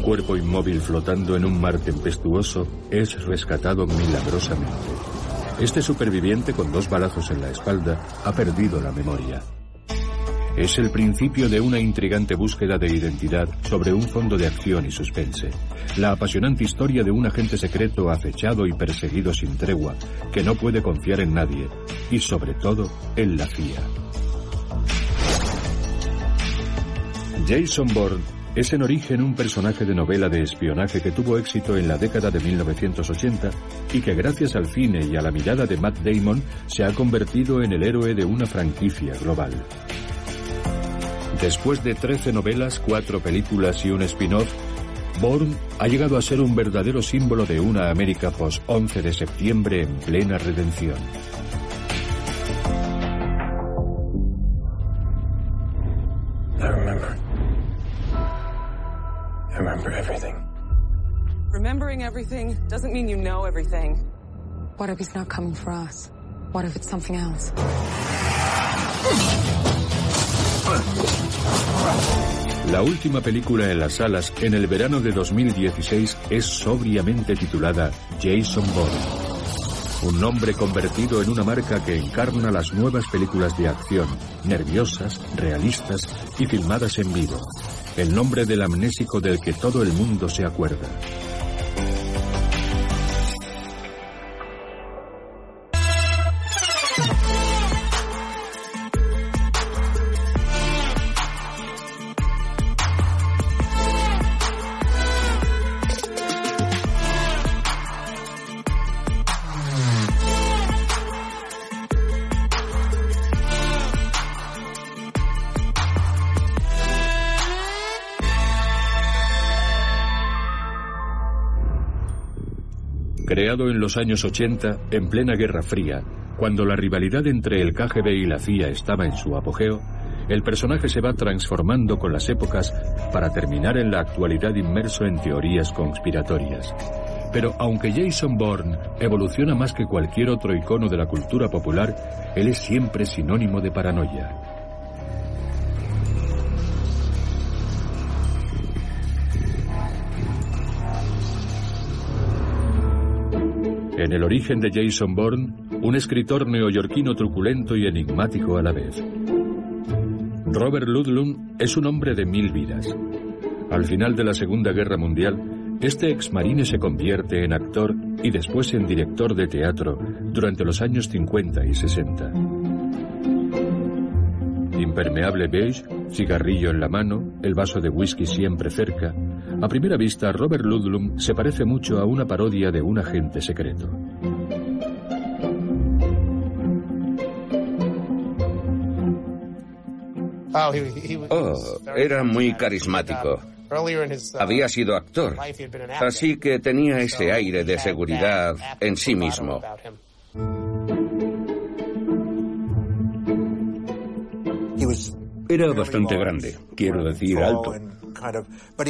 cuerpo inmóvil flotando en un mar tempestuoso, es rescatado milagrosamente. Este superviviente con dos balazos en la espalda ha perdido la memoria. Es el principio de una intrigante búsqueda de identidad sobre un fondo de acción y suspense. La apasionante historia de un agente secreto acechado y perseguido sin tregua, que no puede confiar en nadie, y sobre todo en la CIA. Jason Bourne es en origen un personaje de novela de espionaje que tuvo éxito en la década de 1980 y que gracias al cine y a la mirada de Matt Damon se ha convertido en el héroe de una franquicia global. Después de 13 novelas, 4 películas y un spin-off, Bourne ha llegado a ser un verdadero símbolo de una América post-11 de septiembre en plena redención. Remember everything. Remembering everything doesn't mean you know everything. What if he's not coming for us? What if it's something else? La última película en las salas en el verano de 2016 es sobriamente titulada Jason Bourne. Un nombre convertido en una marca que encarna las nuevas películas de acción, nerviosas, realistas y filmadas en vivo. El nombre del amnésico del que todo el mundo se acuerda. En los años 80, en plena Guerra Fría, cuando la rivalidad entre el KGB y la CIA estaba en su apogeo, el personaje se va transformando con las épocas para terminar en la actualidad inmerso en teorías conspiratorias. Pero aunque Jason Bourne evoluciona más que cualquier otro icono de la cultura popular, él es siempre sinónimo de paranoia. En el origen de Jason Bourne, un escritor neoyorquino truculento y enigmático a la vez. Robert Ludlum es un hombre de mil vidas. Al final de la Segunda Guerra Mundial, este exmarine se convierte en actor y después en director de teatro durante los años 50 y 60. Impermeable beige, cigarrillo en la mano, el vaso de whisky siempre cerca. A primera vista, Robert Ludlum se parece mucho a una parodia de un agente secreto. Oh, era muy carismático. Había sido actor, así que tenía ese aire de seguridad en sí mismo. Era bastante grande, quiero decir alto.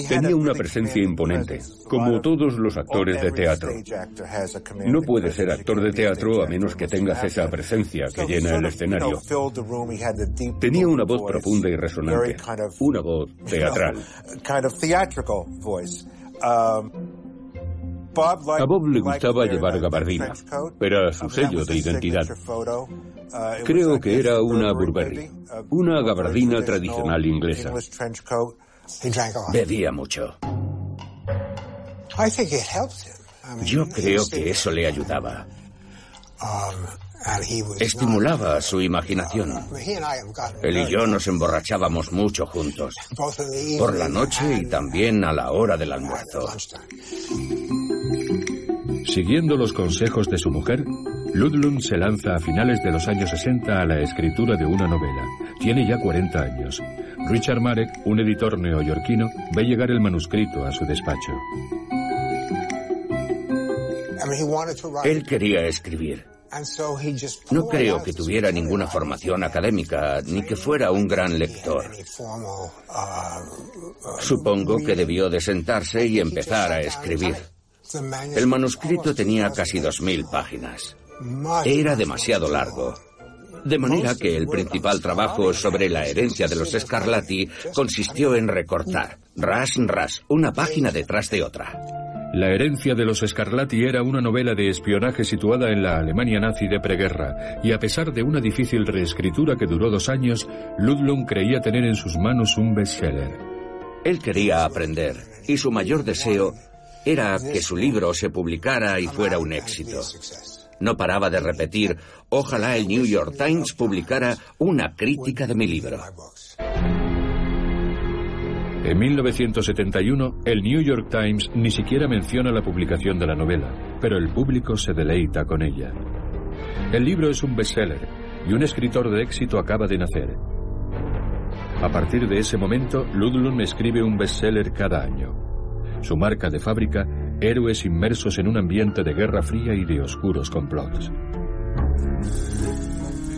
Tenía una presencia imponente, como todos los actores de teatro. No puede ser actor de teatro a menos que tengas esa presencia que llena el escenario. Tenía una voz profunda y resonante, una voz teatral. A Bob le gustaba llevar gabardina. Era su sello de identidad. Creo que era una Burberry, una gabardina tradicional inglesa. Bebía mucho. Yo creo que eso le ayudaba. Estimulaba su imaginación. Él y yo nos emborrachábamos mucho juntos, por la noche y también a la hora del almuerzo. Siguiendo los consejos de su mujer, Ludlum se lanza a finales de los años 60 a la escritura de una novela. Tiene ya 40 años. Richard Marek, un editor neoyorquino, ve llegar el manuscrito a su despacho. Él quería escribir. No creo que tuviera ninguna formación académica ni que fuera un gran lector. Supongo que debió de sentarse y empezar a escribir. El manuscrito tenía casi dos mil páginas. Era demasiado largo. De manera que el principal trabajo sobre la herencia de los Scarlatti consistió en recortar, ras, ras, una página detrás de otra. La herencia de los Scarlatti era una novela de espionaje situada en la Alemania nazi de preguerra, y a pesar de una difícil reescritura que duró dos años, Ludlum creía tener en sus manos un bestseller. Él quería aprender, y su mayor deseo era que su libro se publicara y fuera un éxito. No paraba de repetir, ojalá el New York Times publicara una crítica de mi libro. En 1971, el New York Times ni siquiera menciona la publicación de la novela, pero el público se deleita con ella. El libro es un bestseller y un escritor de éxito acaba de nacer. A partir de ese momento, Ludlum escribe un bestseller cada año. Su marca de fábrica, héroes inmersos en un ambiente de guerra fría y de oscuros complots.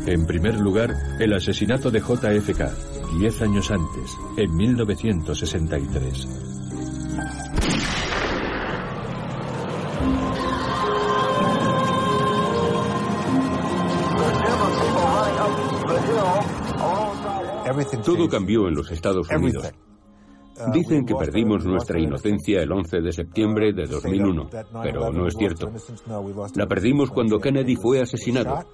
En primer lugar, el asesinato de JFK, diez años antes, en 1963. Todo cambió en los Estados Unidos. Dicen que perdimos nuestra inocencia el 11 de septiembre de 2001, pero no es cierto. La perdimos cuando Kennedy fue asesinado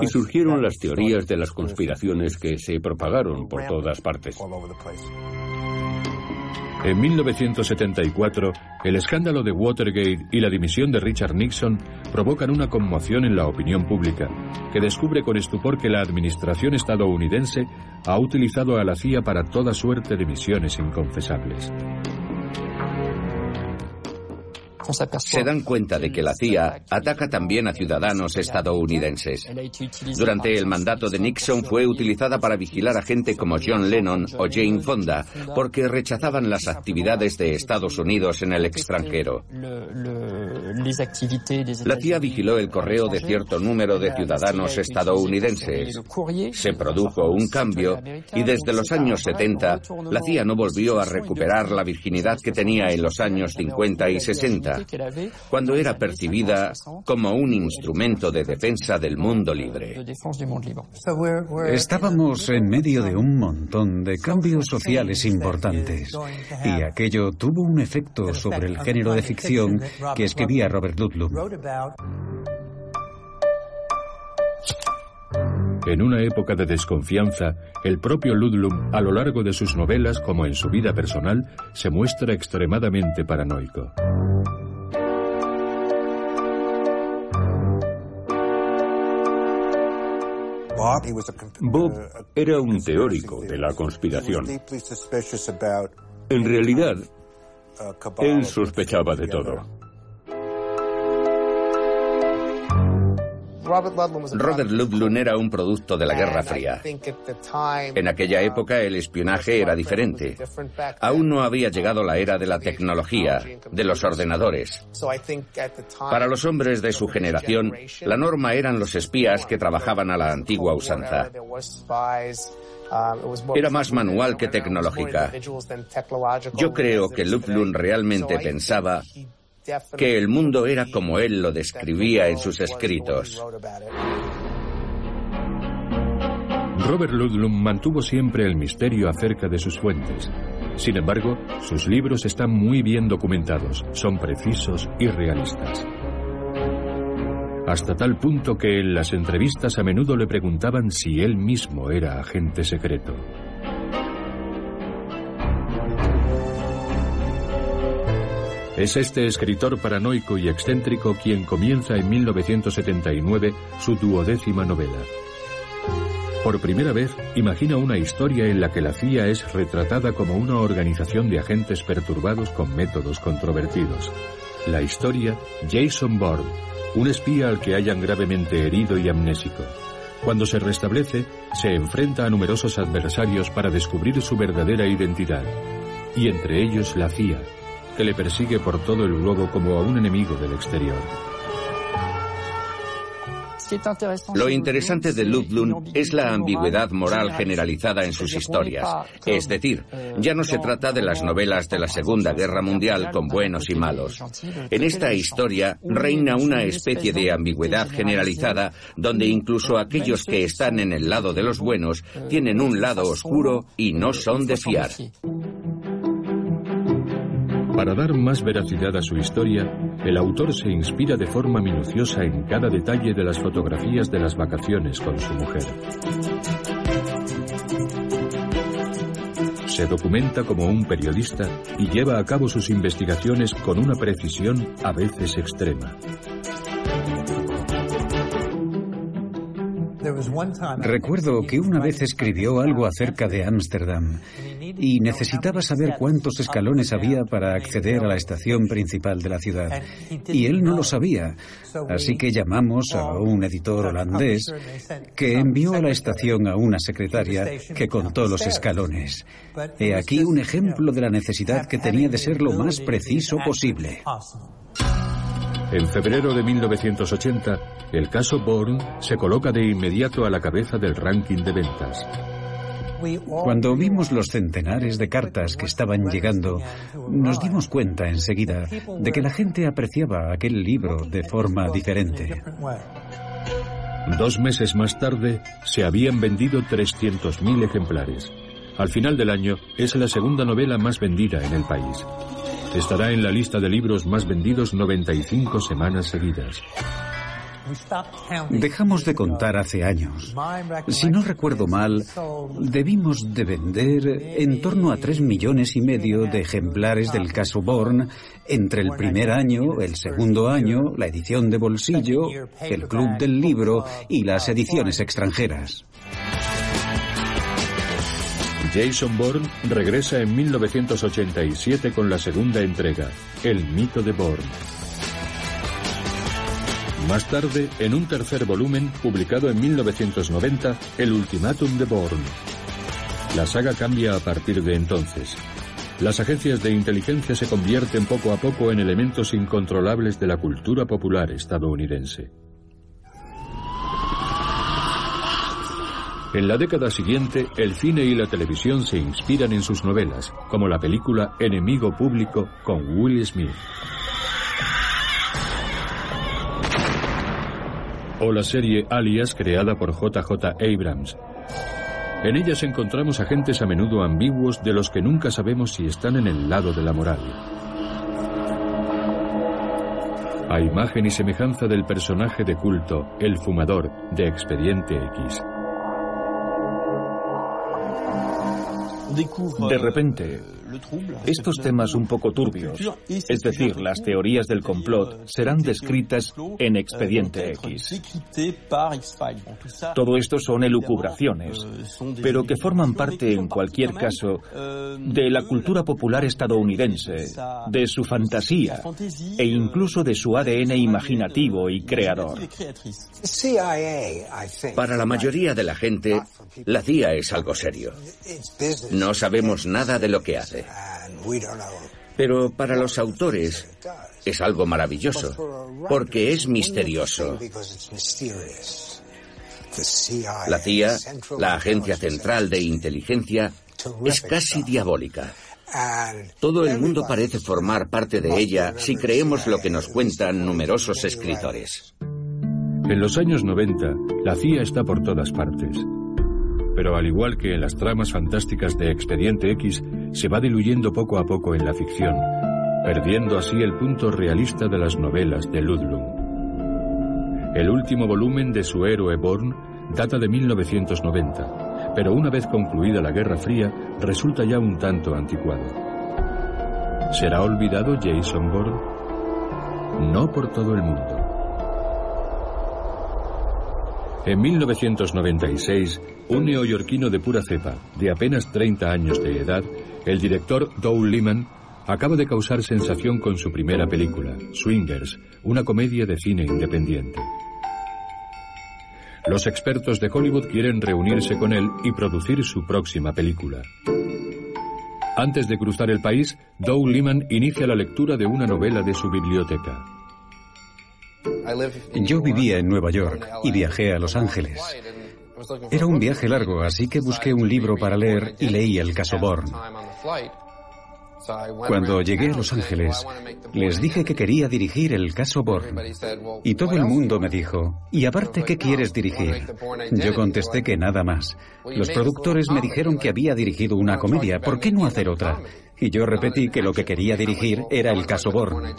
y surgieron las teorías de las conspiraciones que se propagaron por todas partes. En 1974, el escándalo de Watergate y la dimisión de Richard Nixon provocan una conmoción en la opinión pública, que descubre con estupor que la administración estadounidense ha utilizado a la CIA para toda suerte de misiones inconfesables se dan cuenta de que la CIA ataca también a ciudadanos estadounidenses. Durante el mandato de Nixon fue utilizada para vigilar a gente como John Lennon o Jane Fonda porque rechazaban las actividades de Estados Unidos en el extranjero. La CIA vigiló el correo de cierto número de ciudadanos estadounidenses. Se produjo un cambio y desde los años 70 la CIA no volvió a recuperar la virginidad que tenía en los años 50 y 60 cuando era percibida como un instrumento de defensa del mundo libre. Estábamos en medio de un montón de cambios sociales importantes y aquello tuvo un efecto sobre el género de ficción que escribía Robert Ludlum. En una época de desconfianza, el propio Ludlum, a lo largo de sus novelas como en su vida personal, se muestra extremadamente paranoico. Bob era un teórico de la conspiración. En realidad, él sospechaba de todo. Robert Ludlum era un producto de la Guerra Fría. En aquella época el espionaje era diferente. Aún no había llegado la era de la tecnología, de los ordenadores. Para los hombres de su generación, la norma eran los espías que trabajaban a la antigua usanza. Era más manual que tecnológica. Yo creo que Ludlum realmente pensaba que el mundo era como él lo describía en sus escritos. Robert Ludlum mantuvo siempre el misterio acerca de sus fuentes. Sin embargo, sus libros están muy bien documentados, son precisos y realistas. Hasta tal punto que en las entrevistas a menudo le preguntaban si él mismo era agente secreto. Es este escritor paranoico y excéntrico quien comienza en 1979 su duodécima novela. Por primera vez, imagina una historia en la que la CIA es retratada como una organización de agentes perturbados con métodos controvertidos. La historia, Jason Bourne, un espía al que hayan gravemente herido y amnésico. Cuando se restablece, se enfrenta a numerosos adversarios para descubrir su verdadera identidad, y entre ellos la CIA, que le persigue por todo el globo como a un enemigo del exterior. Lo interesante de Ludlum es la ambigüedad moral generalizada en sus historias. Es decir, ya no se trata de las novelas de la Segunda Guerra Mundial con buenos y malos. En esta historia reina una especie de ambigüedad generalizada donde incluso aquellos que están en el lado de los buenos tienen un lado oscuro y no son de fiar. Para dar más veracidad a su historia, el autor se inspira de forma minuciosa en cada detalle de las fotografías de las vacaciones con su mujer. Se documenta como un periodista y lleva a cabo sus investigaciones con una precisión a veces extrema. Recuerdo que una vez escribió algo acerca de Ámsterdam y necesitaba saber cuántos escalones había para acceder a la estación principal de la ciudad. Y él no lo sabía, así que llamamos a un editor holandés que envió a la estación a una secretaria que contó los escalones. He aquí un ejemplo de la necesidad que tenía de ser lo más preciso posible. En febrero de 1980, el caso Bourne se coloca de inmediato a la cabeza del ranking de ventas. Cuando vimos los centenares de cartas que estaban llegando, nos dimos cuenta enseguida de que la gente apreciaba aquel libro de forma diferente. Dos meses más tarde, se habían vendido 300.000 ejemplares. Al final del año, es la segunda novela más vendida en el país. Estará en la lista de libros más vendidos 95 semanas seguidas. Dejamos de contar hace años. Si no recuerdo mal, debimos de vender en torno a tres millones y medio de ejemplares del caso Bourne entre el primer año, el segundo año, la edición de bolsillo, el club del libro y las ediciones extranjeras. Jason Bourne regresa en 1987 con la segunda entrega, El mito de Bourne. Más tarde, en un tercer volumen, publicado en 1990, El ultimátum de Bourne. La saga cambia a partir de entonces. Las agencias de inteligencia se convierten poco a poco en elementos incontrolables de la cultura popular estadounidense. En la década siguiente, el cine y la televisión se inspiran en sus novelas, como la película Enemigo Público con Will Smith. O la serie Alias creada por JJ Abrams. En ellas encontramos agentes a menudo ambiguos de los que nunca sabemos si están en el lado de la moral. A imagen y semejanza del personaje de culto, el fumador, de Expediente X. De repente, estos temas un poco turbios, es decir, las teorías del complot, serán descritas en Expediente X. Todo esto son elucubraciones, pero que forman parte, en cualquier caso, de la cultura popular estadounidense, de su fantasía e incluso de su ADN imaginativo y creador. Para la mayoría de la gente, la CIA es algo serio. No sabemos nada de lo que hace. Pero para los autores es algo maravilloso, porque es misterioso. La CIA, la Agencia Central de Inteligencia, es casi diabólica. Todo el mundo parece formar parte de ella si creemos lo que nos cuentan numerosos escritores. En los años 90, la CIA está por todas partes. Pero al igual que en las tramas fantásticas de Expediente X, se va diluyendo poco a poco en la ficción, perdiendo así el punto realista de las novelas de Ludlum. El último volumen de su héroe Bourne data de 1990, pero una vez concluida la Guerra Fría resulta ya un tanto anticuado. ¿Será olvidado Jason Bourne? No por todo el mundo. En 1996, un neoyorquino de pura cepa, de apenas 30 años de edad, el director Doug Liman, acaba de causar sensación con su primera película, Swingers, una comedia de cine independiente. Los expertos de Hollywood quieren reunirse con él y producir su próxima película. Antes de cruzar el país, Doug Liman inicia la lectura de una novela de su biblioteca. Yo vivía en Nueva York y viajé a Los Ángeles. Era un viaje largo, así que busqué un libro para leer y leí el caso Bourne. Cuando llegué a Los Ángeles, les dije que quería dirigir el caso Bourne. Y todo el mundo me dijo, ¿y aparte qué quieres dirigir? Yo contesté que nada más. Los productores me dijeron que había dirigido una comedia, ¿por qué no hacer otra? Y yo repetí que lo que quería dirigir era el caso Bourne.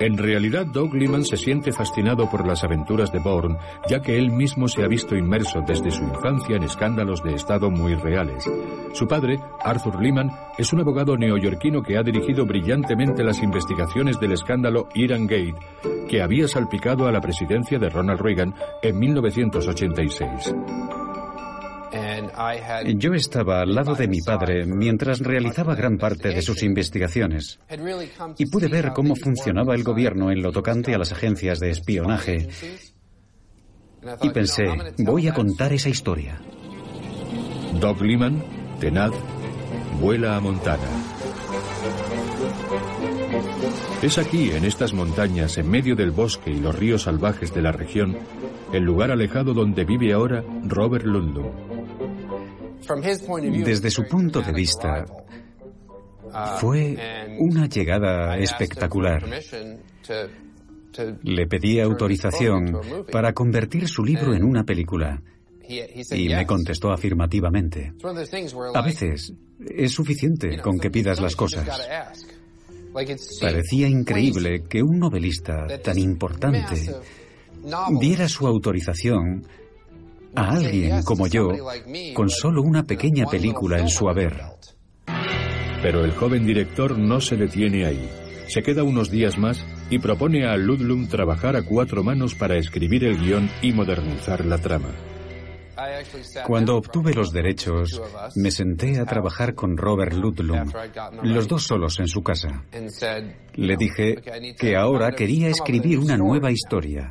En realidad, Doug Liman se siente fascinado por las aventuras de Bourne, ya que él mismo se ha visto inmerso desde su infancia en escándalos de Estado muy reales. Su padre, Arthur Liman, es un abogado neoyorquino que ha dirigido brillantemente las investigaciones del escándalo Iran Gate, que había salpicado a la presidencia de Ronald Reagan en 1986. Yo estaba al lado de mi padre mientras realizaba gran parte de sus investigaciones y pude ver cómo funcionaba el gobierno en lo tocante a las agencias de espionaje y pensé, voy a contar esa historia. Doug Liman, tenaz, vuela a Montana. Es aquí, en estas montañas, en medio del bosque y los ríos salvajes de la región, el lugar alejado donde vive ahora Robert Ludlum. Desde su punto de vista, fue una llegada espectacular. Le pedí autorización para convertir su libro en una película y me contestó afirmativamente. A veces es suficiente con que pidas las cosas. Parecía increíble que un novelista tan importante diera su autorización a alguien como yo con solo una pequeña película en su haber. Pero el joven director no se detiene ahí. Se queda unos días más y propone a Ludlum trabajar a cuatro manos para escribir el guion y modernizar la trama. Cuando obtuve los derechos, me senté a trabajar con Robert Ludlum, los dos solos en su casa. Le dije que ahora quería escribir una nueva historia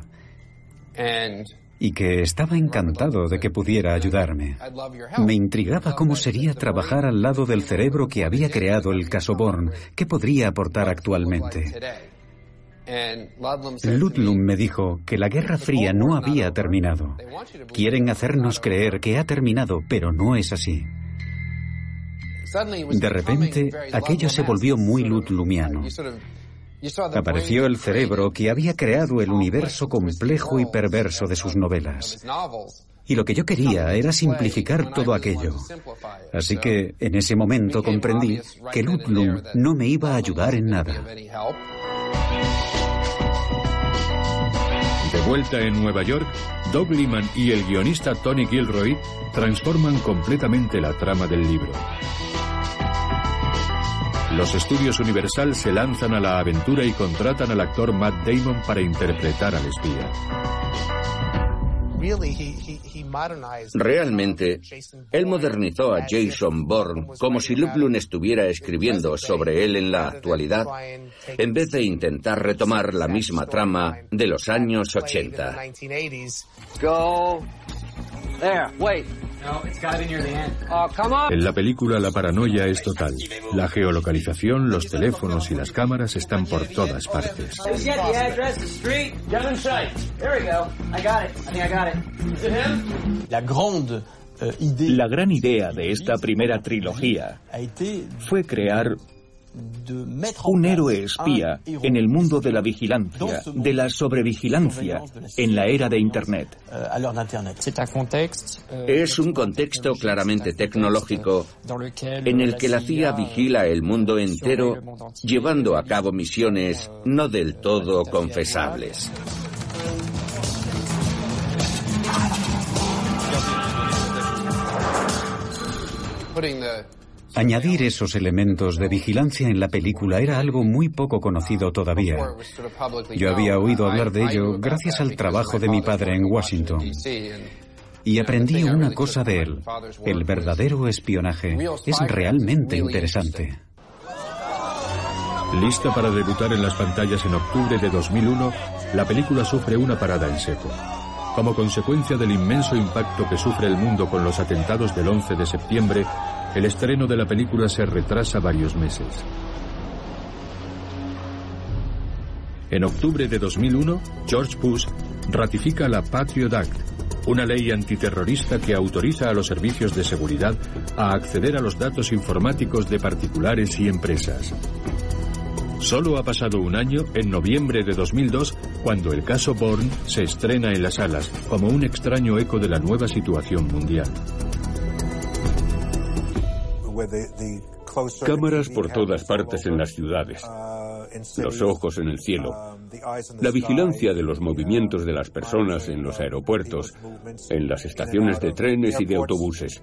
y que estaba encantado de que pudiera ayudarme. Me intrigaba cómo sería trabajar al lado del cerebro que había creado el caso Bourne, que podría aportar actualmente. Ludlum me dijo que la Guerra Fría no había terminado. Quieren hacernos creer que ha terminado, pero no es así. De repente, aquello se volvió muy ludlumiano. Apareció el cerebro que había creado el universo complejo y perverso de sus novelas. Y lo que yo quería era simplificar todo aquello. Así que en ese momento comprendí que Ludlum no me iba a ayudar en nada. De vuelta en Nueva York, Doug Liman y el guionista Tony Gilroy transforman completamente la trama del libro. Los estudios Universal se lanzan a la aventura y contratan al actor Matt Damon para interpretar al espía. Realmente, él modernizó a Jason Bourne como si Lublin estuviera escribiendo sobre él en la actualidad, en vez de intentar retomar la misma trama de los años 80. En la película la paranoia es total. La geolocalización, los teléfonos y las cámaras están por todas partes. La gran idea de esta primera trilogía fue crear un héroe espía en el mundo de la vigilancia, de la sobrevigilancia, en la era de Internet. Es un contexto claramente tecnológico en el que la CIA vigila el mundo entero llevando a cabo misiones no del todo confesables. Añadir esos elementos de vigilancia en la película era algo muy poco conocido todavía. Yo había oído hablar de ello gracias al trabajo de mi padre en Washington. Y aprendí una cosa de él. El verdadero espionaje es realmente interesante. Lista para debutar en las pantallas en octubre de 2001, la película sufre una parada en seco. Como consecuencia del inmenso impacto que sufre el mundo con los atentados del 11 de septiembre, el estreno de la película se retrasa varios meses. En octubre de 2001, George Bush ratifica la Patriot Act, una ley antiterrorista que autoriza a los servicios de seguridad a acceder a los datos informáticos de particulares y empresas. Solo ha pasado un año, en noviembre de 2002, cuando el caso Bourne se estrena en las salas como un extraño eco de la nueva situación mundial. Cámaras por todas partes en las ciudades, los ojos en el cielo, la vigilancia de los movimientos de las personas en los aeropuertos, en las estaciones de trenes y de autobuses.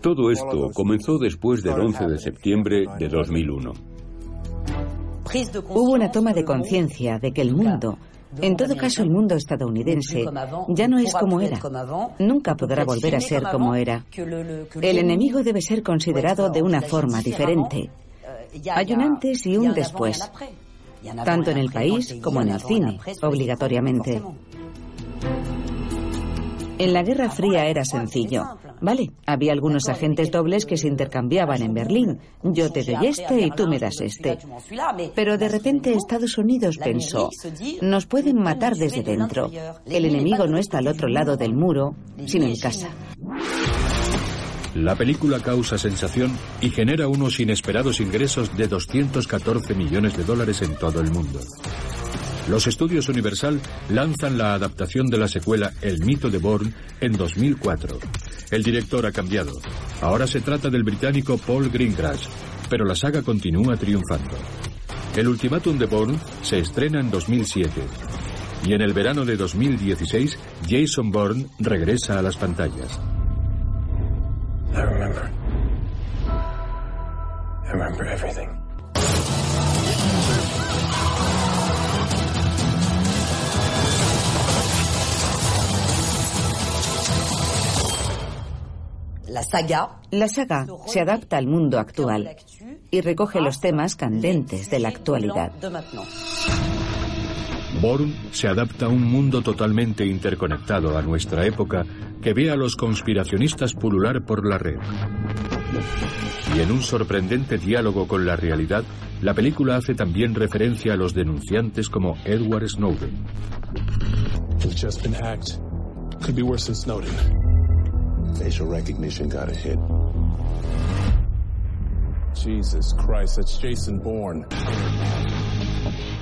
Todo esto comenzó después del 11 de septiembre de 2001. Hubo una toma de conciencia de que el mundo, en todo caso el mundo estadounidense, ya no es como era. Nunca podrá volver a ser como era. El enemigo debe ser considerado de una forma diferente. Hay un antes y un después, tanto en el país como en el cine, obligatoriamente. En la Guerra Fría era sencillo. Vale, había algunos agentes dobles que se intercambiaban en Berlín. Yo te doy este y tú me das este. Pero de repente Estados Unidos pensó, nos pueden matar desde dentro. El enemigo no está al otro lado del muro, sino en casa. La película causa sensación y genera unos inesperados ingresos de 214 millones de dólares en todo el mundo. Los estudios Universal lanzan la adaptación de la secuela El mito de Bourne en 2004. El director ha cambiado. Ahora se trata del británico Paul Greengrass, pero la saga continúa triunfando. El ultimátum de Bourne se estrena en 2007 y en el verano de 2016 Jason Bourne regresa a las pantallas. La saga, se adapta al mundo actual y recoge los temas candentes de la actualidad. Bourne se adapta a un mundo totalmente interconectado a nuestra época que ve a los conspiracionistas pulular por la red. Y en un sorprendente diálogo con la realidad, la película hace también referencia a los denunciantes como Edward Snowden. Facial recognition got a hit. Jesus Christ, that's Jason Bourne.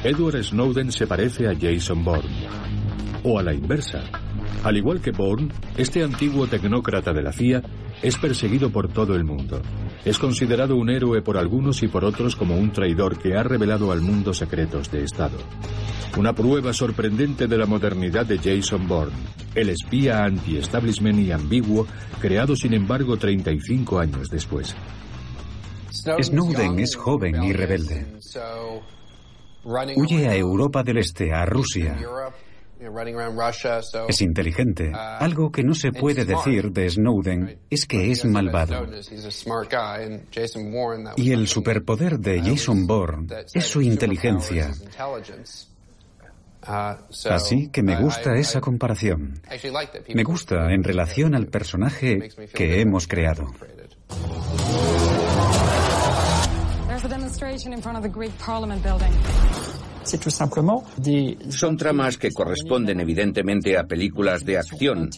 Edward Snowden se parece a Jason Bourne. O a la inversa. Al igual que Bourne, este antiguo tecnócrata de la CIA es perseguido por todo el mundo. Es considerado un héroe por algunos y por otros como un traidor que ha revelado al mundo secretos de Estado. Una prueba sorprendente de la modernidad de Jason Bourne, el espía anti-establishment y ambiguo, creado sin embargo 35 años después. Snowden es joven y rebelde. Huye a Europa del Este, a Rusia. Es inteligente. Algo que no se puede decir de Snowden es que es malvado. Y el superpoder de Jason Bourne es su inteligencia. Así que me gusta esa comparación. Me gusta en relación al personaje que hemos creado. Son tramas que corresponden evidentemente a películas de acción,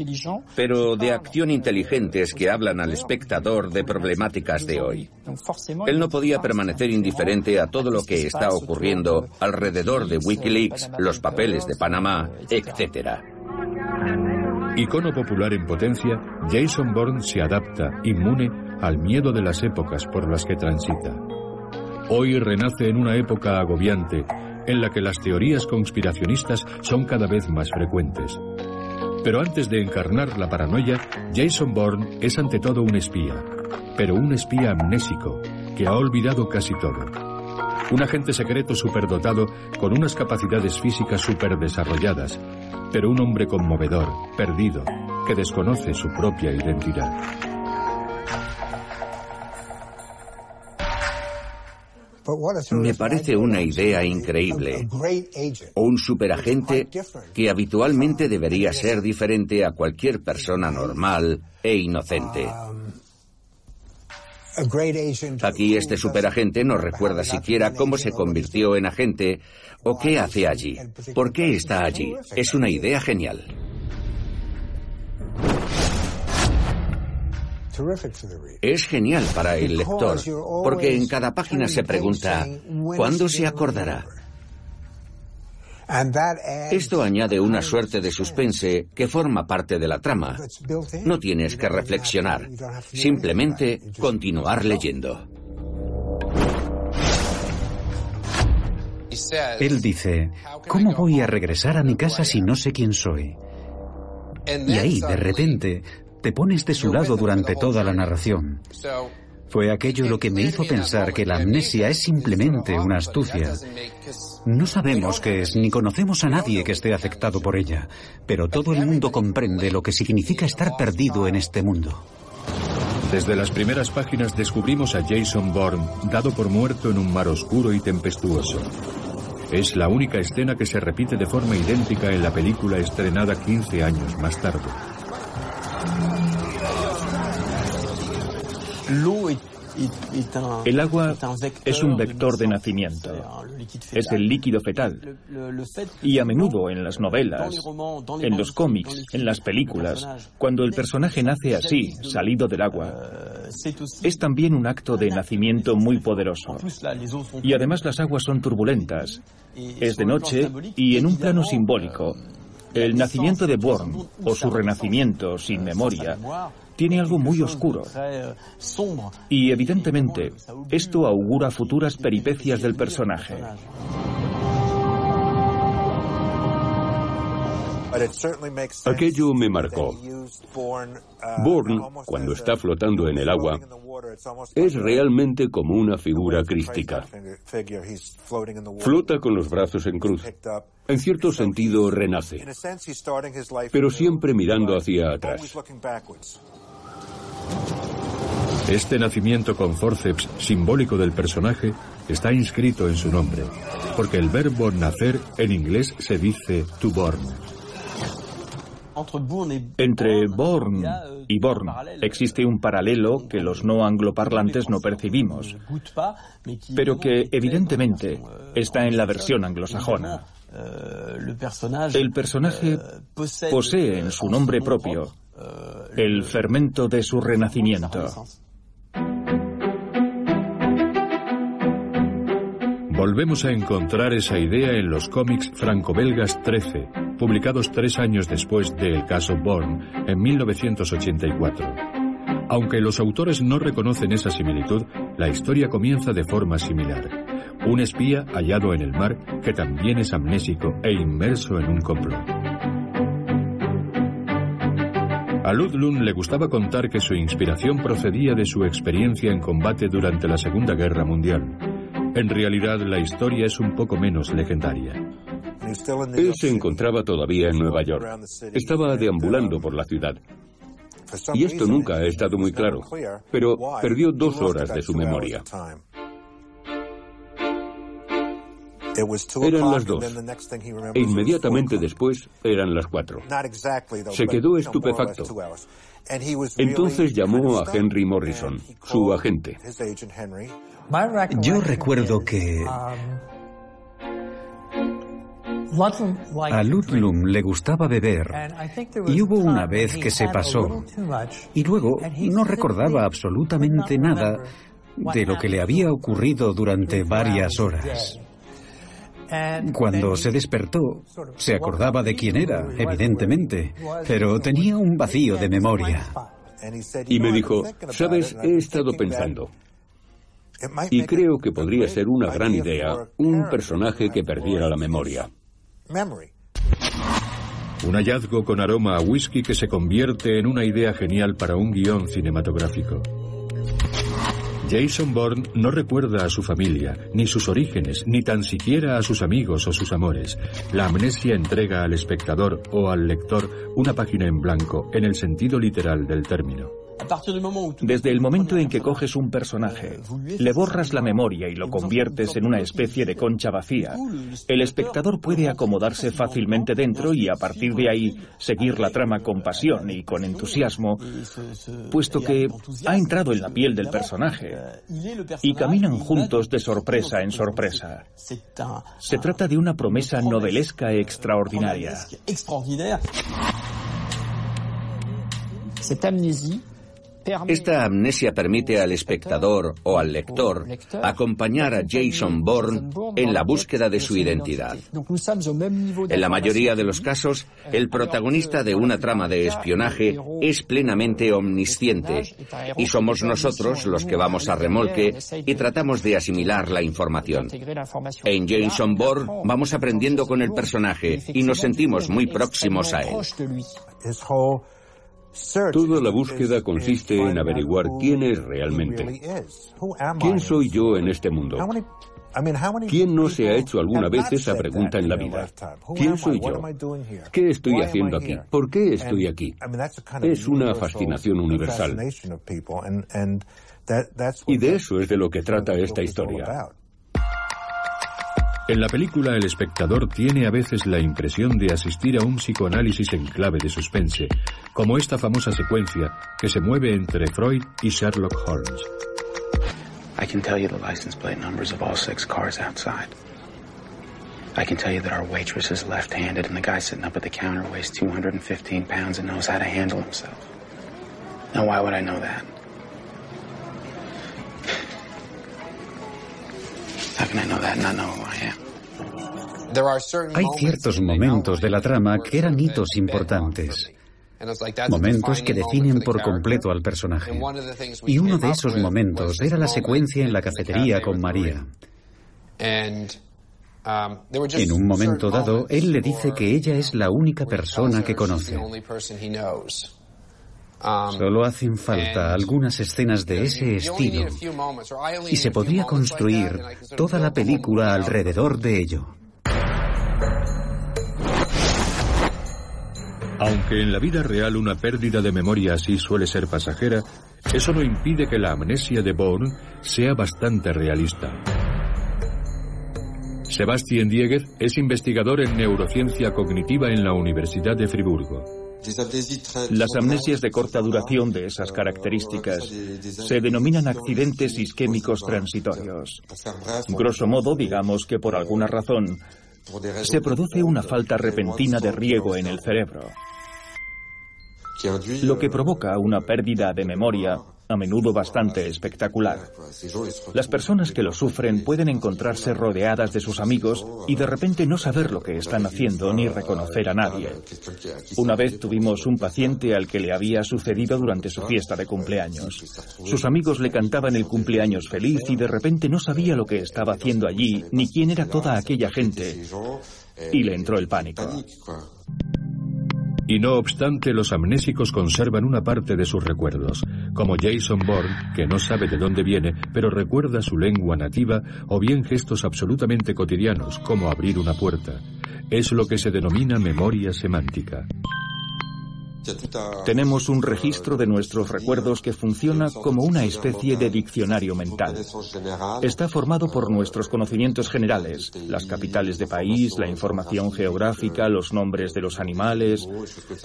pero de acción inteligentes que hablan al espectador de problemáticas de hoy. Él no podía permanecer indiferente a todo lo que está ocurriendo alrededor de Wikileaks, los papeles de Panamá, etc. Icono popular en potencia, Jason Bourne se adapta, inmune, al miedo de las épocas por las que transita. Hoy renace en una época agobiante en la que las teorías conspiracionistas son cada vez más frecuentes. Pero antes de encarnar la paranoia, Jason Bourne es ante todo un espía, pero un espía amnésico, que ha olvidado casi todo. Un agente secreto superdotado con unas capacidades físicas superdesarrolladas, pero un hombre conmovedor, perdido, que desconoce su propia identidad. Me parece una idea increíble. Un superagente que habitualmente debería ser diferente a cualquier persona normal e inocente. Aquí este superagente no recuerda siquiera cómo se convirtió en agente o qué hace allí. ¿Por qué está allí? Es una idea genial. Es genial para el lector, porque en cada página se pregunta, ¿cuándo se acordará? Esto añade una suerte de suspense que forma parte de la trama. No tienes que reflexionar, simplemente continuar leyendo. Él dice, ¿cómo voy a regresar a mi casa si no sé quién soy? Y ahí, de repente, te pones de su lado durante toda la narración. Fue aquello lo que me hizo pensar que la amnesia es simplemente una astucia. No sabemos qué es, ni conocemos a nadie que esté afectado por ella, pero todo el mundo comprende lo que significa estar perdido en este mundo. Desde las primeras páginas descubrimos a Jason Bourne dado por muerto en un mar oscuro y tempestuoso. Es la única escena que se repite de forma idéntica en la película estrenada 15 años más tarde. El agua es un vector de nacimiento, es el líquido fetal. Y a menudo en las novelas, en los cómics, en las películas, cuando el personaje nace así, salido del agua, es también un acto de nacimiento muy poderoso. Y además las aguas son turbulentas, es de noche y en un plano simbólico. El nacimiento de Born, o su renacimiento sin memoria, tiene algo muy oscuro. Y evidentemente, esto augura futuras peripecias del personaje. Aquello me marcó. Bourne, cuando está flotando en el agua, es realmente como una figura crística. Flota con los brazos en cruz. En cierto sentido, renace, pero siempre mirando hacia atrás. Este nacimiento con forceps simbólico del personaje está inscrito en su nombre, porque el verbo nacer en inglés se dice to born. Entre born y born existe un paralelo que los no angloparlantes no percibimos, pero que evidentemente está en la versión anglosajona. El personaje posee en su nombre propio el fermento de su renacimiento. Volvemos a encontrar esa idea en los cómics franco-belgas 13, publicados tres años después del caso Bourne, en 1984. Aunque los autores no reconocen esa similitud, la historia comienza de forma similar. Un espía hallado en el mar que también es amnésico e inmerso en un complot. A Ludlum le gustaba contar que su inspiración procedía de su experiencia en combate durante la Segunda Guerra Mundial. En realidad, la historia es un poco menos legendaria. Él se encontraba todavía en Nueva York. Estaba deambulando por la ciudad. Y esto nunca ha estado muy claro, pero perdió dos horas de su memoria. Eran las dos. E inmediatamente después eran las cuatro. Se quedó estupefacto. Entonces llamó a Henry Morrison, su agente. Yo recuerdo que a Ludlum le gustaba beber y hubo una vez que se pasó y luego no recordaba absolutamente nada de lo que le había ocurrido durante varias horas. Cuando se despertó, se acordaba de quién era, evidentemente, pero tenía un vacío de memoria. Y me dijo, sabes, he estado pensando. Y creo que podría ser una gran idea un personaje que perdiera la memoria. Un hallazgo con aroma a whisky que se convierte en una idea genial para un guion cinematográfico. Jason Bourne no recuerda a su familia, ni sus orígenes, ni tan siquiera a sus amigos o sus amores. La amnesia entrega al espectador o al lector una página en blanco, en el sentido literal del término. Desde el momento en que coges un personaje, le borras la memoria y lo conviertes en una especie de concha vacía, el espectador puede acomodarse fácilmente dentro y a partir de ahí seguir la trama con pasión y con entusiasmo, puesto que ha entrado en la piel del personaje y caminan juntos de sorpresa en sorpresa. Se trata de una promesa novelesca extraordinaria. Esta amnesia permite al espectador o al lector acompañar a Jason Bourne en la búsqueda de su identidad. En la mayoría de los casos, el protagonista de una trama de espionaje es plenamente omnisciente y somos nosotros los que vamos a remolque y tratamos de asimilar la información. En Jason Bourne vamos aprendiendo con el personaje y nos sentimos muy próximos a él. Toda la búsqueda consiste en averiguar quién es realmente. ¿Quién soy yo en este mundo? ¿Quién no se ha hecho alguna vez esa pregunta en la vida? ¿Quién soy yo? ¿Qué estoy haciendo aquí? ¿Por qué estoy aquí? Es una fascinación universal. Y de eso es de lo que trata esta historia. En la película el espectador tiene a veces la impresión de asistir a un psicoanálisis en clave de suspense, como esta famosa secuencia que se mueve entre Freud y Sherlock Holmes. I can tell you the license plate numbers of all six cars outside. I can tell you that our waitress is left-handed and the guy sitting up at the counter weighs 215 pounds and knows how to handle himself. Now why would I know that? How can I know that and not know who I am? Hay ciertos momentos de la trama que eran hitos importantes. Momentos que definen por completo al personaje. Y uno de esos momentos era la secuencia en la cafetería con María. En un momento dado, él le dice que ella es la única persona que conoce. Solo hacen falta algunas escenas de ese estilo y se podría construir toda la película alrededor de ello. Aunque en la vida real una pérdida de memoria así suele ser pasajera, eso no impide que la amnesia de Bourne sea bastante realista. Sebastián Dieguez es investigador en neurociencia cognitiva en la Universidad de Friburgo. Las amnesias de corta duración de esas características se denominan accidentes isquémicos transitorios. Grosso modo, digamos que por alguna razón se produce una falta repentina de riego en el cerebro lo que provoca una pérdida de memoria a menudo bastante espectacular. Las personas que lo sufren pueden encontrarse rodeadas de sus amigos y de repente no saber lo que están haciendo ni reconocer a nadie. Una vez tuvimos un paciente al que le había sucedido durante su fiesta de cumpleaños. Sus amigos le cantaban el cumpleaños feliz y de repente no sabía lo que estaba haciendo allí ni quién era toda aquella gente y le entró el pánico. Y no obstante, los amnésicos conservan una parte de sus recuerdos, como Jason Bourne, que no sabe de dónde viene, pero recuerda su lengua nativa o bien gestos absolutamente cotidianos, como abrir una puerta. Es lo que se denomina memoria semántica. Tenemos un registro de nuestros recuerdos que funciona como una especie de diccionario mental. Está formado por nuestros conocimientos generales, las capitales de país, la información geográfica, los nombres de los animales.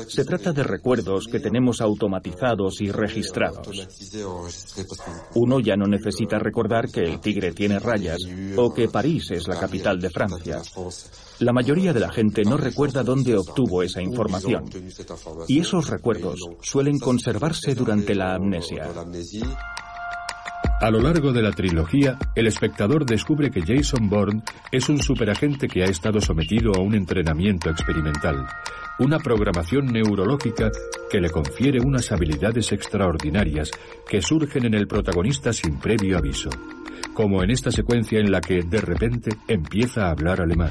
Se trata de recuerdos que tenemos automatizados y registrados. Uno ya no necesita recordar que el tigre tiene rayas o que París es la capital de Francia. La mayoría de la gente no recuerda dónde obtuvo esa información. Y esos recuerdos suelen conservarse durante la amnesia. A lo largo de la trilogía, el espectador descubre que Jason Bourne es un superagente que ha estado sometido a un entrenamiento experimental, una programación neurológica que le confiere unas habilidades extraordinarias que surgen en el protagonista sin previo aviso, como en esta secuencia en la que de repente empieza a hablar alemán.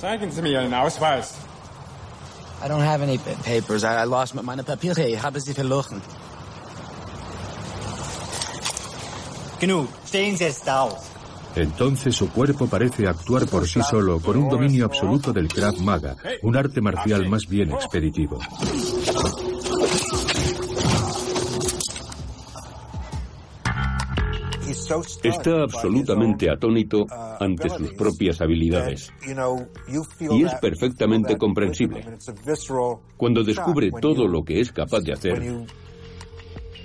Zeigen Sie mir Ihren Ausweis. I don't have any papers. I, lost meine Papiere. Ich habe sie verloren. Genug. Stehen Sie jetzt auf. Entonces su cuerpo parece actuar por sí solo con un dominio absoluto del Krav Maga, un arte marcial más bien expeditivo. Está absolutamente atónito ante sus propias habilidades. Y es perfectamente comprensible. Cuando descubre todo lo que es capaz de hacer,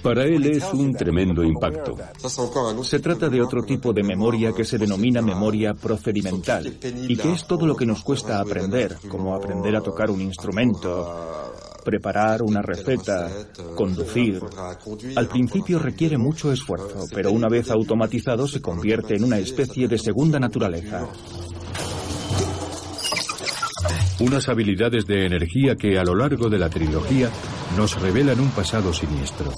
para él es un tremendo impacto. Se trata de otro tipo de memoria que se denomina memoria procedimental y que es todo lo que nos cuesta aprender, como aprender a tocar un instrumento, preparar una receta, conducir. Al principio requiere mucho esfuerzo, pero una vez automatizado se convierte en una especie de segunda naturaleza. Unas habilidades de energía que a lo largo de la trilogía nos revelan un pasado siniestro.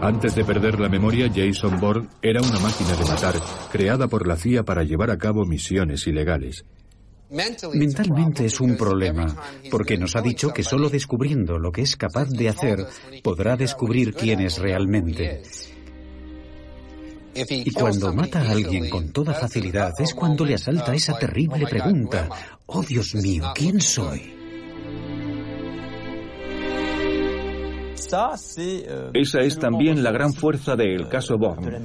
Antes de perder la memoria, Jason Bourne era una máquina de matar, creada por la CIA para llevar a cabo misiones ilegales. Mentalmente es un problema, porque nos ha dicho que solo descubriendo lo que es capaz de hacer podrá descubrir quién es realmente. Y cuando mata a alguien con toda facilidad es cuando le asalta esa terrible pregunta, oh Dios mío, ¿quién soy? Esa es también la gran fuerza del caso Bourne.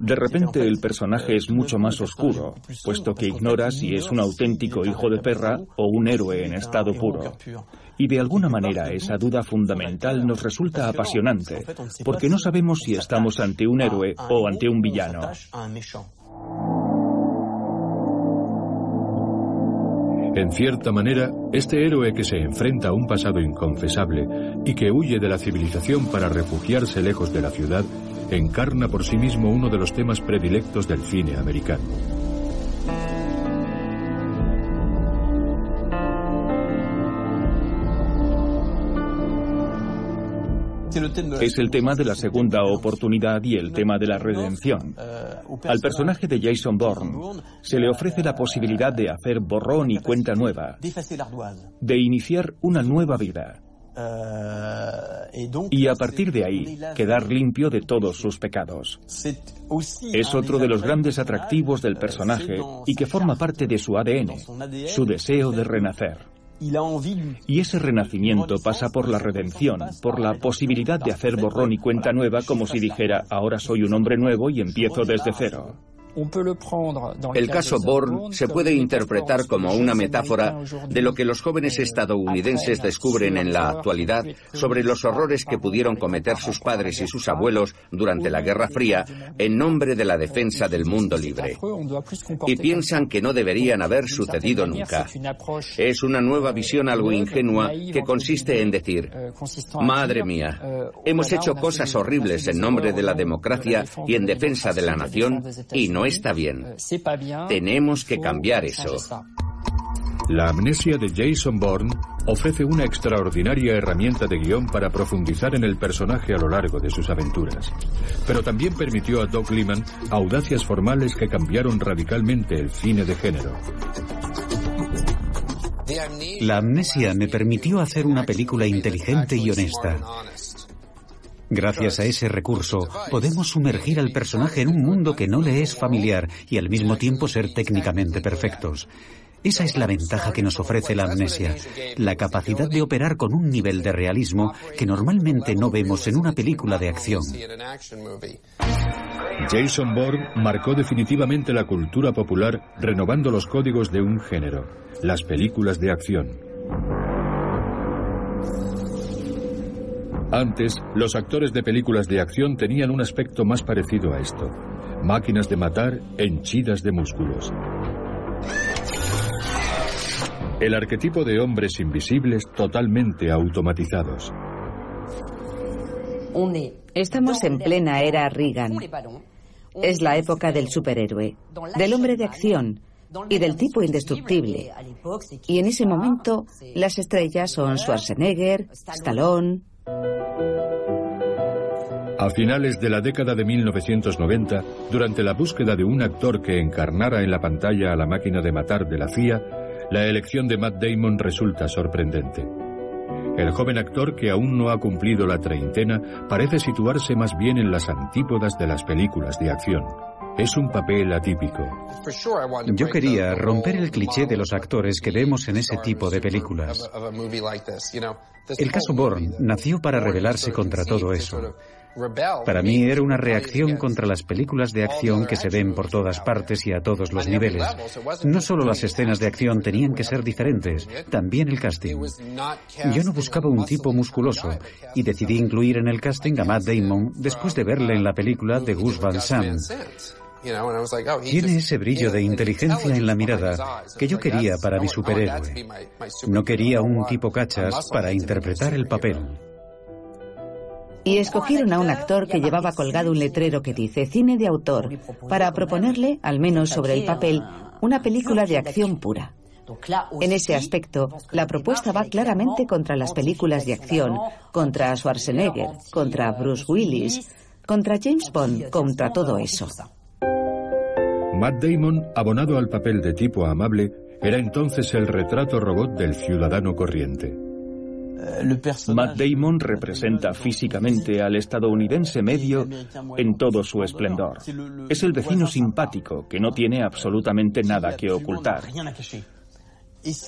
De repente el personaje es mucho más oscuro, puesto que ignora si es un auténtico hijo de perra o un héroe en estado puro. Y de alguna manera esa duda fundamental nos resulta apasionante, porque no sabemos si estamos ante un héroe o ante un villano. En cierta manera, este héroe que se enfrenta a un pasado inconfesable y que huye de la civilización para refugiarse lejos de la ciudad, encarna por sí mismo uno de los temas predilectos del cine americano. Es el tema de la segunda oportunidad y el tema de la redención. Al personaje de Jason Bourne se le ofrece la posibilidad de hacer borrón y cuenta nueva, de iniciar una nueva vida. Y a partir de ahí, quedar limpio de todos sus pecados. Es otro de los grandes atractivos del personaje y que forma parte de su ADN, su deseo de renacer. Y ese renacimiento pasa por la redención, por la posibilidad de hacer borrón y cuenta nueva como si dijera, ahora soy un hombre nuevo y empiezo desde cero. El caso Bourne se puede interpretar como una metáfora de lo que los jóvenes estadounidenses descubren en la actualidad sobre los horrores que pudieron cometer sus padres y sus abuelos durante la Guerra Fría en nombre de la defensa del mundo libre. Y piensan que no deberían haber sucedido nunca. Es una nueva visión algo ingenua que consiste en decir, madre mía, hemos hecho cosas horribles en nombre de la democracia y en defensa de la nación y no está bien. Tenemos que cambiar eso. La amnesia de Jason Bourne ofrece una extraordinaria herramienta de guion para profundizar en el personaje a lo largo de sus aventuras. Pero también permitió a Doug Liman audacias formales que cambiaron radicalmente el cine de género. La amnesia me permitió hacer una película inteligente y honesta. Gracias a ese recurso, podemos sumergir al personaje en un mundo que no le es familiar y al mismo tiempo ser técnicamente perfectos. Esa es la ventaja que nos ofrece la amnesia, la capacidad de operar con un nivel de realismo que normalmente no vemos en una película de acción. Jason Bourne marcó definitivamente la cultura popular renovando los códigos de un género, las películas de acción. Antes, los actores de películas de acción tenían un aspecto más parecido a esto. Máquinas de matar henchidas de músculos. El arquetipo de hombres invisibles totalmente automatizados. Estamos en plena era Reagan. Es la época del superhéroe, del hombre de acción y del tipo indestructible. Y en ese momento las estrellas son Schwarzenegger, Stallone, a finales de la década de 1990, durante la búsqueda de un actor que encarnara en la pantalla a la máquina de matar de la CIA, la elección de Matt Damon resulta sorprendente. El joven actor, que aún no ha cumplido la treintena, parece situarse más bien en las antípodas de las películas de acción. Es un papel atípico. Yo quería romper el cliché de los actores que vemos en ese tipo de películas. El caso Bourne nació para rebelarse contra todo eso. Para mí era una reacción contra las películas de acción que se ven por todas partes y a todos los niveles. No solo las escenas de acción tenían que ser diferentes, también el casting. Yo no buscaba un tipo musculoso y decidí incluir en el casting a Matt Damon después de verle en la película de Gus Van Sant. Tiene ese brillo de inteligencia en la mirada que yo quería para mi superhéroe. No quería un tipo cachas para interpretar el papel. Y escogieron a un actor que llevaba colgado un letrero que dice cine de autor para proponerle, al menos sobre el papel, una película de acción pura. En ese aspecto, la propuesta va claramente contra las películas de acción, contra Schwarzenegger, contra Bruce Willis, contra James Bond, contra todo eso. Matt Damon, abonado al papel de tipo amable, era entonces el retrato robot del ciudadano corriente. Matt Damon representa físicamente al estadounidense medio en todo su esplendor. Es el vecino simpático que no tiene absolutamente nada que ocultar.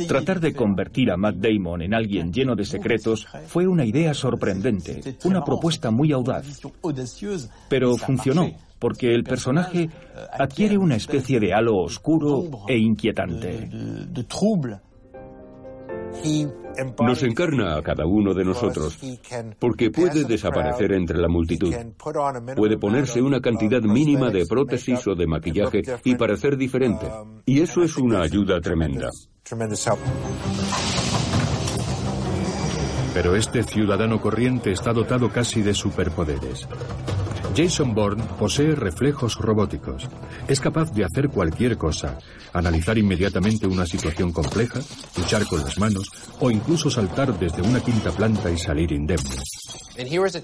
Tratar de convertir a Matt Damon en alguien lleno de secretos fue una idea sorprendente, una propuesta muy audaz. Pero funcionó, porque el personaje adquiere una especie de halo oscuro e inquietante. Nos encarna a cada uno de nosotros porque puede desaparecer entre la multitud. Puede ponerse una cantidad mínima de prótesis o de maquillaje y parecer diferente. Y eso es una ayuda tremenda. Pero este ciudadano corriente está dotado casi de superpoderes. Jason Bourne posee reflejos robóticos. Es capaz de hacer cualquier cosa, analizar inmediatamente una situación compleja, luchar con las manos o incluso saltar desde una quinta planta y salir indemne.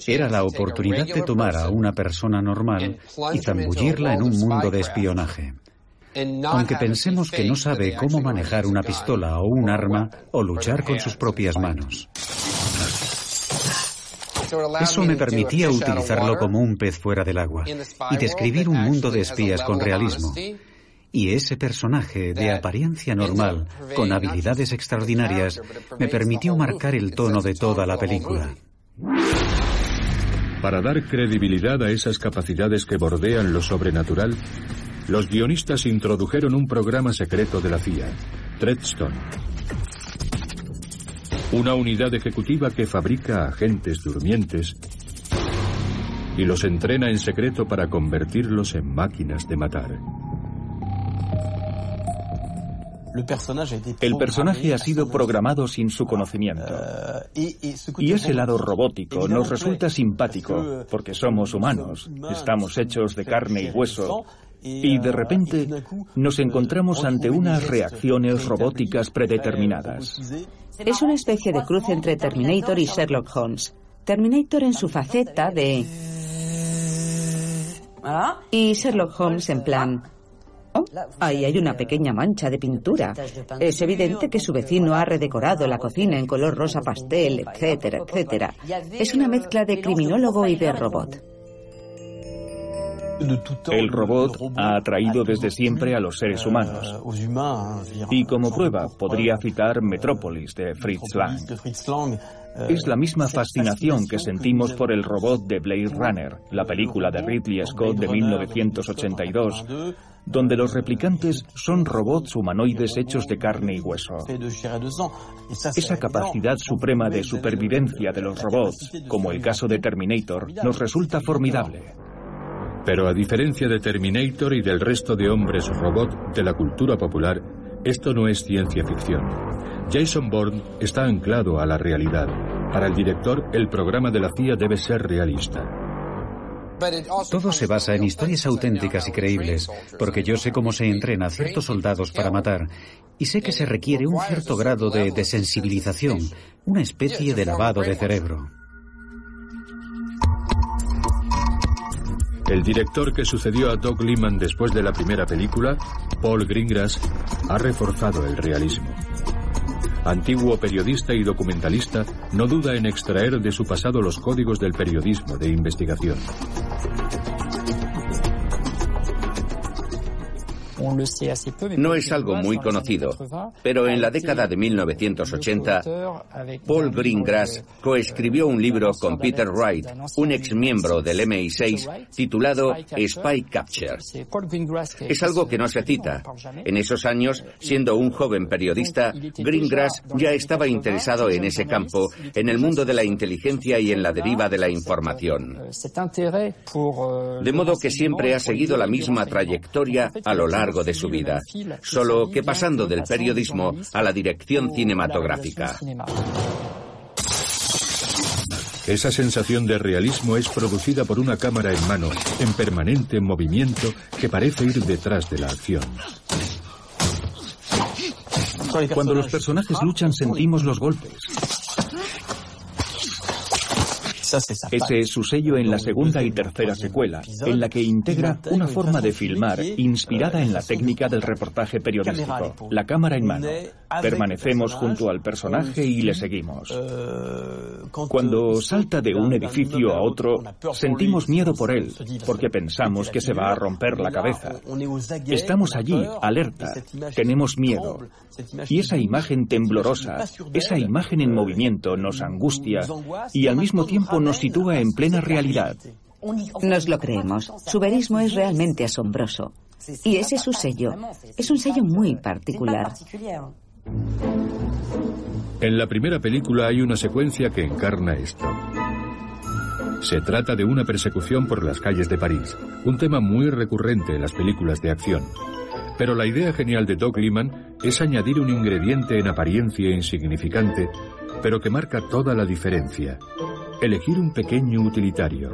Era la oportunidad de tomar a una persona normal y zambullirla en un mundo de espionaje. Aunque pensemos que no sabe cómo manejar una pistola o un arma o luchar con sus propias manos. Eso me permitía utilizarlo como un pez fuera del agua y describir un mundo de espías con realismo. Y ese personaje de apariencia normal, con habilidades extraordinarias, me permitió marcar el tono de toda la película. Para dar credibilidad a esas capacidades que bordean lo sobrenatural, los guionistas introdujeron un programa secreto de la CIA, Treadstone, una unidad ejecutiva que fabrica agentes durmientes y los entrena en secreto para convertirlos en máquinas de matar. El personaje ha sido programado sin su conocimiento. Y ese lado robótico nos resulta simpático porque somos humanos, estamos hechos de carne y hueso y de repente nos encontramos ante unas reacciones robóticas predeterminadas. Es una especie de cruz entre Terminator y Sherlock Holmes. Terminator en su faceta de... Y Sherlock Holmes en plan... Oh, ahí hay una pequeña mancha de pintura. Es evidente que su vecino ha redecorado la cocina en color rosa pastel, etcétera, etcétera. Es una mezcla de criminólogo y de robot. El robot ha atraído desde siempre a los seres humanos. Y como prueba podría citar Metrópolis de Fritz Lang. Es la misma fascinación que sentimos por el robot de Blade Runner, la película de Ridley Scott de 1982, donde los replicantes son robots humanoides hechos de carne y hueso. Esa capacidad suprema de supervivencia de los robots, como el caso de Terminator, nos resulta formidable. Pero a diferencia de Terminator y del resto de hombres robot de la cultura popular, esto no es ciencia ficción. Jason Bourne está anclado a la realidad. Para el director, el programa de la CIA debe ser realista. Todo se basa en historias auténticas y creíbles, porque yo sé cómo se entrena a ciertos soldados para matar, y sé que se requiere un cierto grado de desensibilización, una especie de lavado de cerebro. El director que sucedió a Doug Liman después de la primera película, Paul Greengrass, ha reforzado el realismo. Antiguo periodista y documentalista, no duda en extraer de su pasado los códigos del periodismo de investigación. No es algo muy conocido, pero en la década de 1980, Paul Greengrass coescribió un libro con Peter Wright, un ex miembro del MI6, titulado Spy Capture. Es algo que no se cita. En esos años, siendo un joven periodista, Greengrass ya estaba interesado en ese campo, en el mundo de la inteligencia y en la deriva de la información. De modo que siempre ha seguido la misma trayectoria a lo largo de su vida, solo que pasando del periodismo a la dirección cinematográfica. Esa sensación de realismo es producida por una cámara en mano, en permanente movimiento, que parece ir detrás de la acción. Cuando los personajes luchan sentimos los golpes. Ese es su sello en la segunda y tercera secuela, en la que integra una forma de filmar inspirada en la técnica del reportaje periodístico, la cámara en mano. Permanecemos junto al personaje y le seguimos. Cuando salta de un edificio a otro, sentimos miedo por él, porque pensamos que se va a romper la cabeza. Estamos allí, alerta, tenemos miedo. Y esa imagen temblorosa, esa imagen en movimiento nos angustia y al mismo tiempo nos sitúa en plena realidad. Nos lo creemos. Su verismo es realmente asombroso. Y ese es su sello. Es un sello muy particular. En la primera película hay una secuencia que encarna esto. Se trata de una persecución por las calles de París, un tema muy recurrente en las películas de acción. Pero la idea genial de Doug Liman es añadir un ingrediente en apariencia insignificante, pero que marca toda la diferencia. Elegir un pequeño utilitario.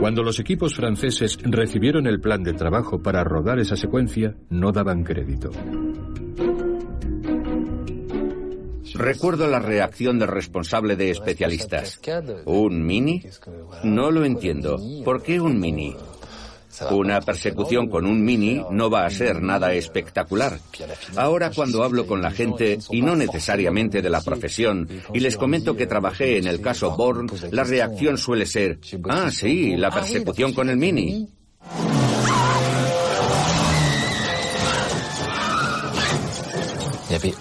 Cuando los equipos franceses recibieron el plan de trabajo para rodar esa secuencia, no daban crédito. Recuerdo la reacción del responsable de especialistas. ¿Un mini? No lo entiendo. ¿Por qué un mini? Una persecución con un mini no va a ser nada espectacular. Ahora cuando hablo con la gente, y no necesariamente de la profesión, y les comento que trabajé en el caso Bourne, la reacción suele ser, ah, sí, la persecución con el mini.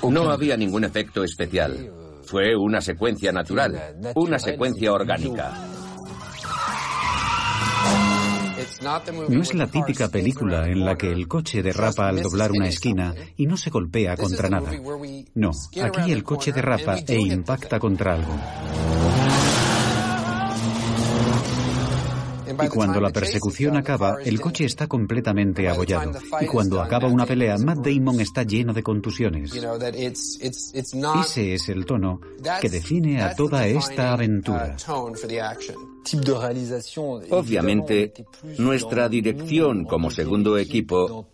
No había ningún efecto especial. Fue una secuencia natural, una secuencia orgánica. No es la típica película en la que el coche derrapa al doblar una esquina y no se golpea contra nada. No, aquí el coche derrapa e impacta contra algo. Y cuando la persecución acaba, el coche está completamente abollado. Y cuando acaba una pelea, Matt Damon está lleno de contusiones. Ese es el tono que define a toda esta aventura. Obviamente, nuestra dirección como segundo equipo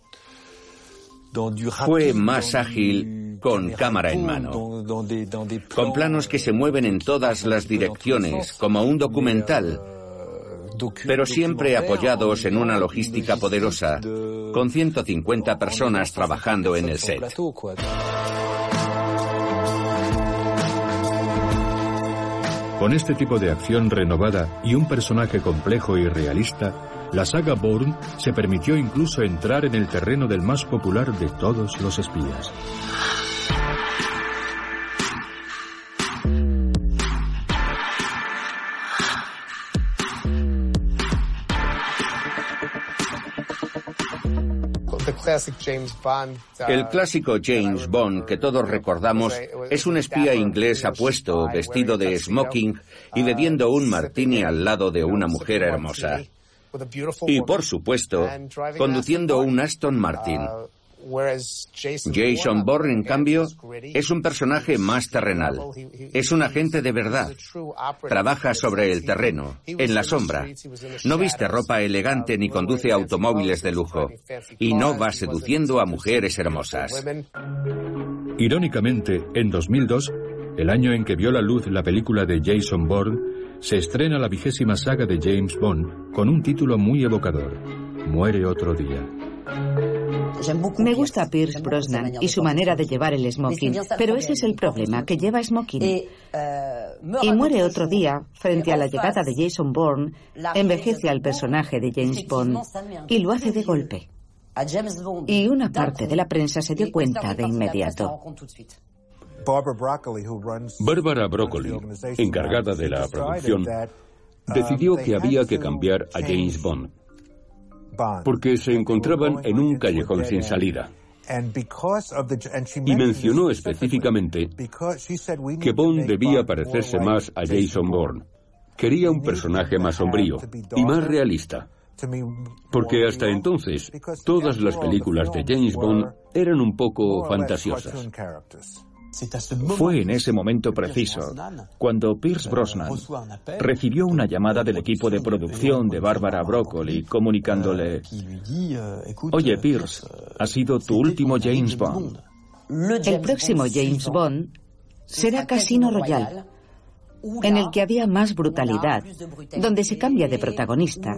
fue más ágil con cámara en mano, con planos que se mueven en todas las direcciones, como un documental, pero siempre apoyados en una logística poderosa, con 150 personas trabajando en el set. Con este tipo de acción renovada y un personaje complejo y realista, la saga Bourne se permitió incluso entrar en el terreno del más popular de todos los espías. El clásico James Bond que todos recordamos es un espía inglés apuesto, vestido de smoking y bebiendo un martini al lado de una mujer hermosa. Y por supuesto, conduciendo un Aston Martin. Jason Bourne, en cambio, es un personaje más terrenal. Es un agente de verdad. Trabaja sobre el terreno, en la sombra. No viste ropa elegante ni conduce automóviles de lujo. Y no va seduciendo a mujeres hermosas. Irónicamente, en 2002, el año en que vio la luz la película de Jason Bourne, se estrena la vigésima saga de James Bond con un título muy evocador, Muere otro día. Me gusta Pierce Brosnan y su manera de llevar el smoking, pero ese es el problema, que lleva smoking. Y muere otro día, frente a la llegada de Jason Bourne, envejece al personaje de James Bond y lo hace de golpe. Y una parte de la prensa se dio cuenta de inmediato. Barbara Broccoli, encargada de la producción, decidió que había que cambiar a James Bond porque se encontraban en un callejón sin salida. Y mencionó específicamente que Bond debía parecerse más a Jason Bourne. Quería un personaje más sombrío y más realista. Porque hasta entonces todas las películas de James Bond eran un poco fantasiosas. Fue en ese momento preciso cuando Pierce Brosnan recibió una llamada del equipo de producción de Barbara Broccoli comunicándole, oye Pierce, ha sido tu último James Bond. El próximo James Bond será Casino Royale, en el que había más brutalidad, donde se cambia de protagonista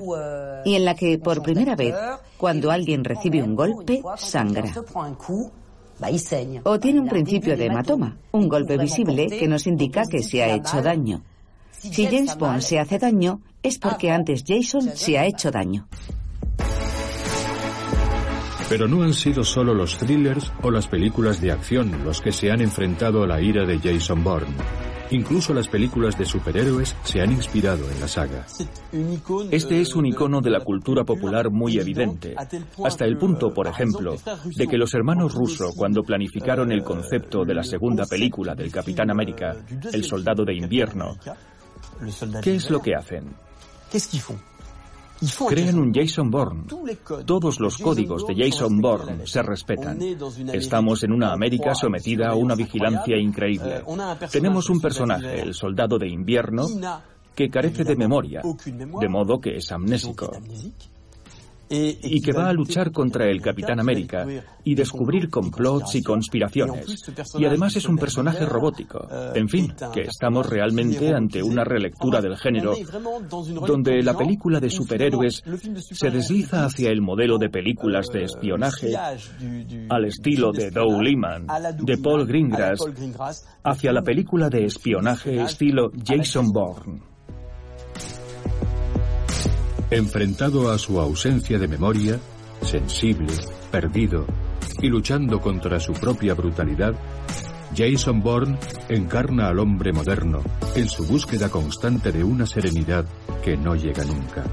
y en la que por primera vez, cuando alguien recibe un golpe, sangra. O tiene un principio de hematoma, un golpe visible que nos indica que se ha hecho daño. Si James Bond se hace daño, es porque antes Jason se ha hecho daño. Pero no han sido solo los thrillers o las películas de acción los que se han enfrentado a la ira de Jason Bourne. Incluso las películas de superhéroes se han inspirado en la saga. Este es un icono de la cultura popular muy evidente, hasta el punto, por ejemplo, de que los hermanos Russo, cuando planificaron el concepto de la segunda película del Capitán América, El Soldado de Invierno, ¿qué es lo que hacen? Crean un Jason Bourne. Todos los códigos de Jason Bourne se respetan. Estamos en una América sometida a una vigilancia increíble. Tenemos un personaje, el soldado de invierno, que carece de memoria, de modo que es amnésico y que va a luchar contra el Capitán América y descubrir complots y conspiraciones. Y además es un personaje robótico. En fin, que estamos realmente ante una relectura del género donde la película de superhéroes se desliza hacia el modelo de películas de espionaje al estilo de Doug Liman, de Paul Greengrass, hacia la película de espionaje estilo Jason Bourne. Enfrentado a su ausencia de memoria, sensible, perdido y luchando contra su propia brutalidad, Jason Bourne encarna al hombre moderno en su búsqueda constante de una serenidad que no llega nunca.